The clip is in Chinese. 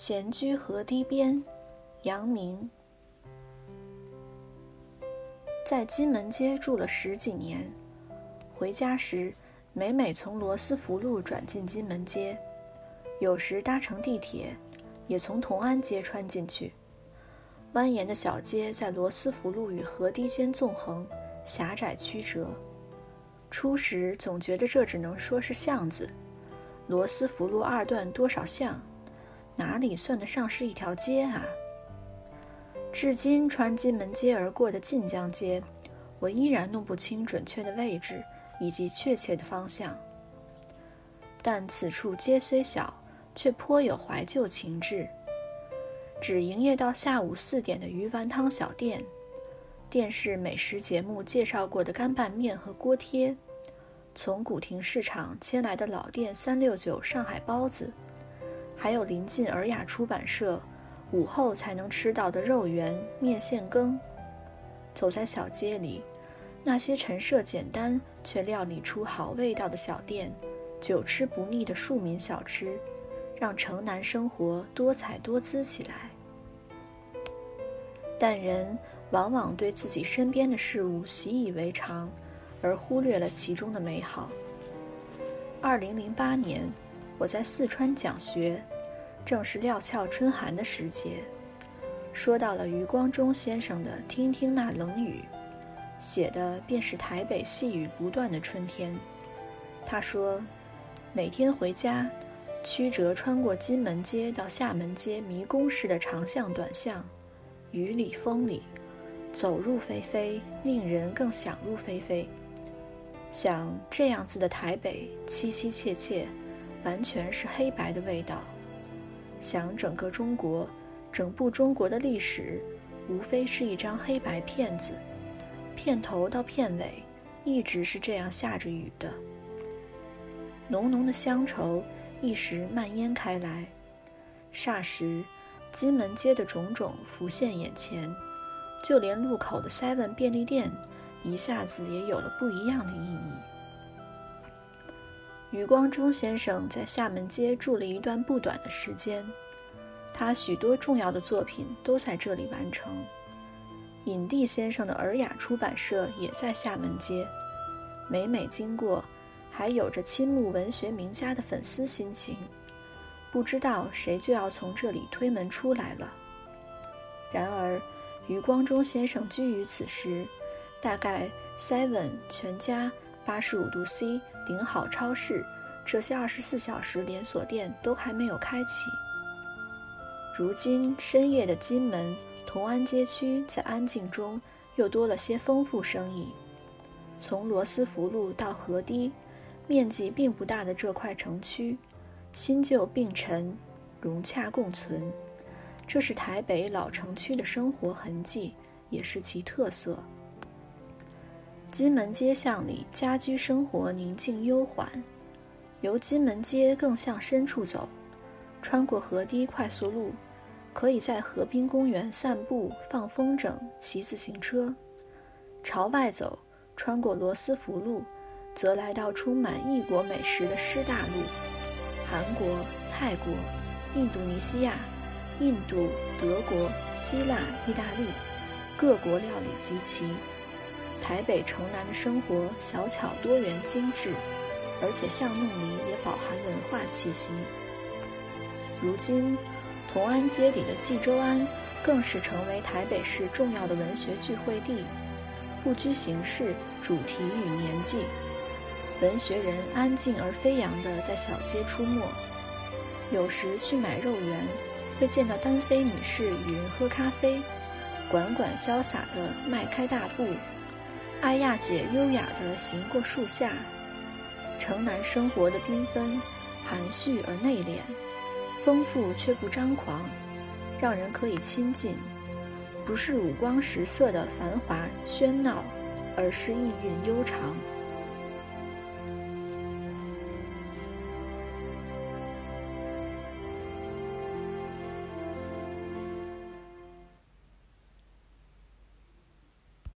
闲居河堤边，杨明。在金门街住了十几年，回家时每每从罗斯福路转进金门街，有时搭乘地铁，也从同安街穿进去。蜿蜒的小街在罗斯福路与河堤间纵横，狭窄曲折。初时总觉得这只能说是巷子，罗斯福路二段多少巷？哪里算得上是一条街啊？至今穿金门街而过的晋江街，我依然弄不清准确的位置以及确切的方向。但此处街虽小，却颇有怀旧情致。只营业到下午四点的鱼丸汤小店，电视美食节目介绍过的干拌面和锅贴，从古亭市场迁来的老店三六九上海包子。还有临近尔雅出版社，午后才能吃到的肉圆面线羹。走在小街里，那些陈设简单却料理出好味道的小店，久吃不腻的庶民小吃，让城南生活多彩多姿起来。但人往往对自己身边的事物习以为常，而忽略了其中的美好。二零零八年。我在四川讲学，正是料峭春寒的时节。说到了余光中先生的《听听那冷雨》，写的便是台北细雨不断的春天。他说，每天回家，曲折穿过金门街到厦门街迷宫式的长巷短巷，雨里风里，走入非非，令人更想入非非。想这样子的台北，凄凄切切。完全是黑白的味道。想整个中国，整部中国的历史，无非是一张黑白片子，片头到片尾，一直是这样下着雨的。浓浓的乡愁一时蔓延开来，霎时，金门街的种种浮现眼前，就连路口的 Seven 便利店，一下子也有了不一样的意义。余光中先生在厦门街住了一段不短的时间，他许多重要的作品都在这里完成。影帝先生的尔雅出版社也在厦门街，每每经过，还有着倾慕文学名家的粉丝心情，不知道谁就要从这里推门出来了。然而，余光中先生居于此时，大概 Seven 全家。八十五度 C、顶好超市，这些二十四小时连锁店都还没有开启。如今深夜的金门同安街区，在安静中又多了些丰富生意。从罗斯福路到河堤，面积并不大的这块城区，新旧并陈，融洽共存，这是台北老城区的生活痕迹，也是其特色。金门街巷里，家居生活宁静悠缓。由金门街更向深处走，穿过河堤快速路，可以在河滨公园散步、放风筝、骑自行车。朝外走，穿过罗斯福路，则来到充满异国美食的师大路。韩国、泰国、印度尼西亚、印度、德国、希腊、意大利，各国料理极齐。台北城南的生活小巧多元精致，而且巷弄里也饱含文化气息。如今，同安街里的济州庵更是成为台北市重要的文学聚会地，不拘形式、主题与年纪，文学人安静而飞扬地在小街出没。有时去买肉圆，会见到单飞女士与人喝咖啡，管管潇洒地迈开大步。艾亚姐优雅地行过树下，城南生活的缤纷，含蓄而内敛，丰富却不张狂，让人可以亲近。不是五光十色的繁华喧闹，而是意蕴悠长。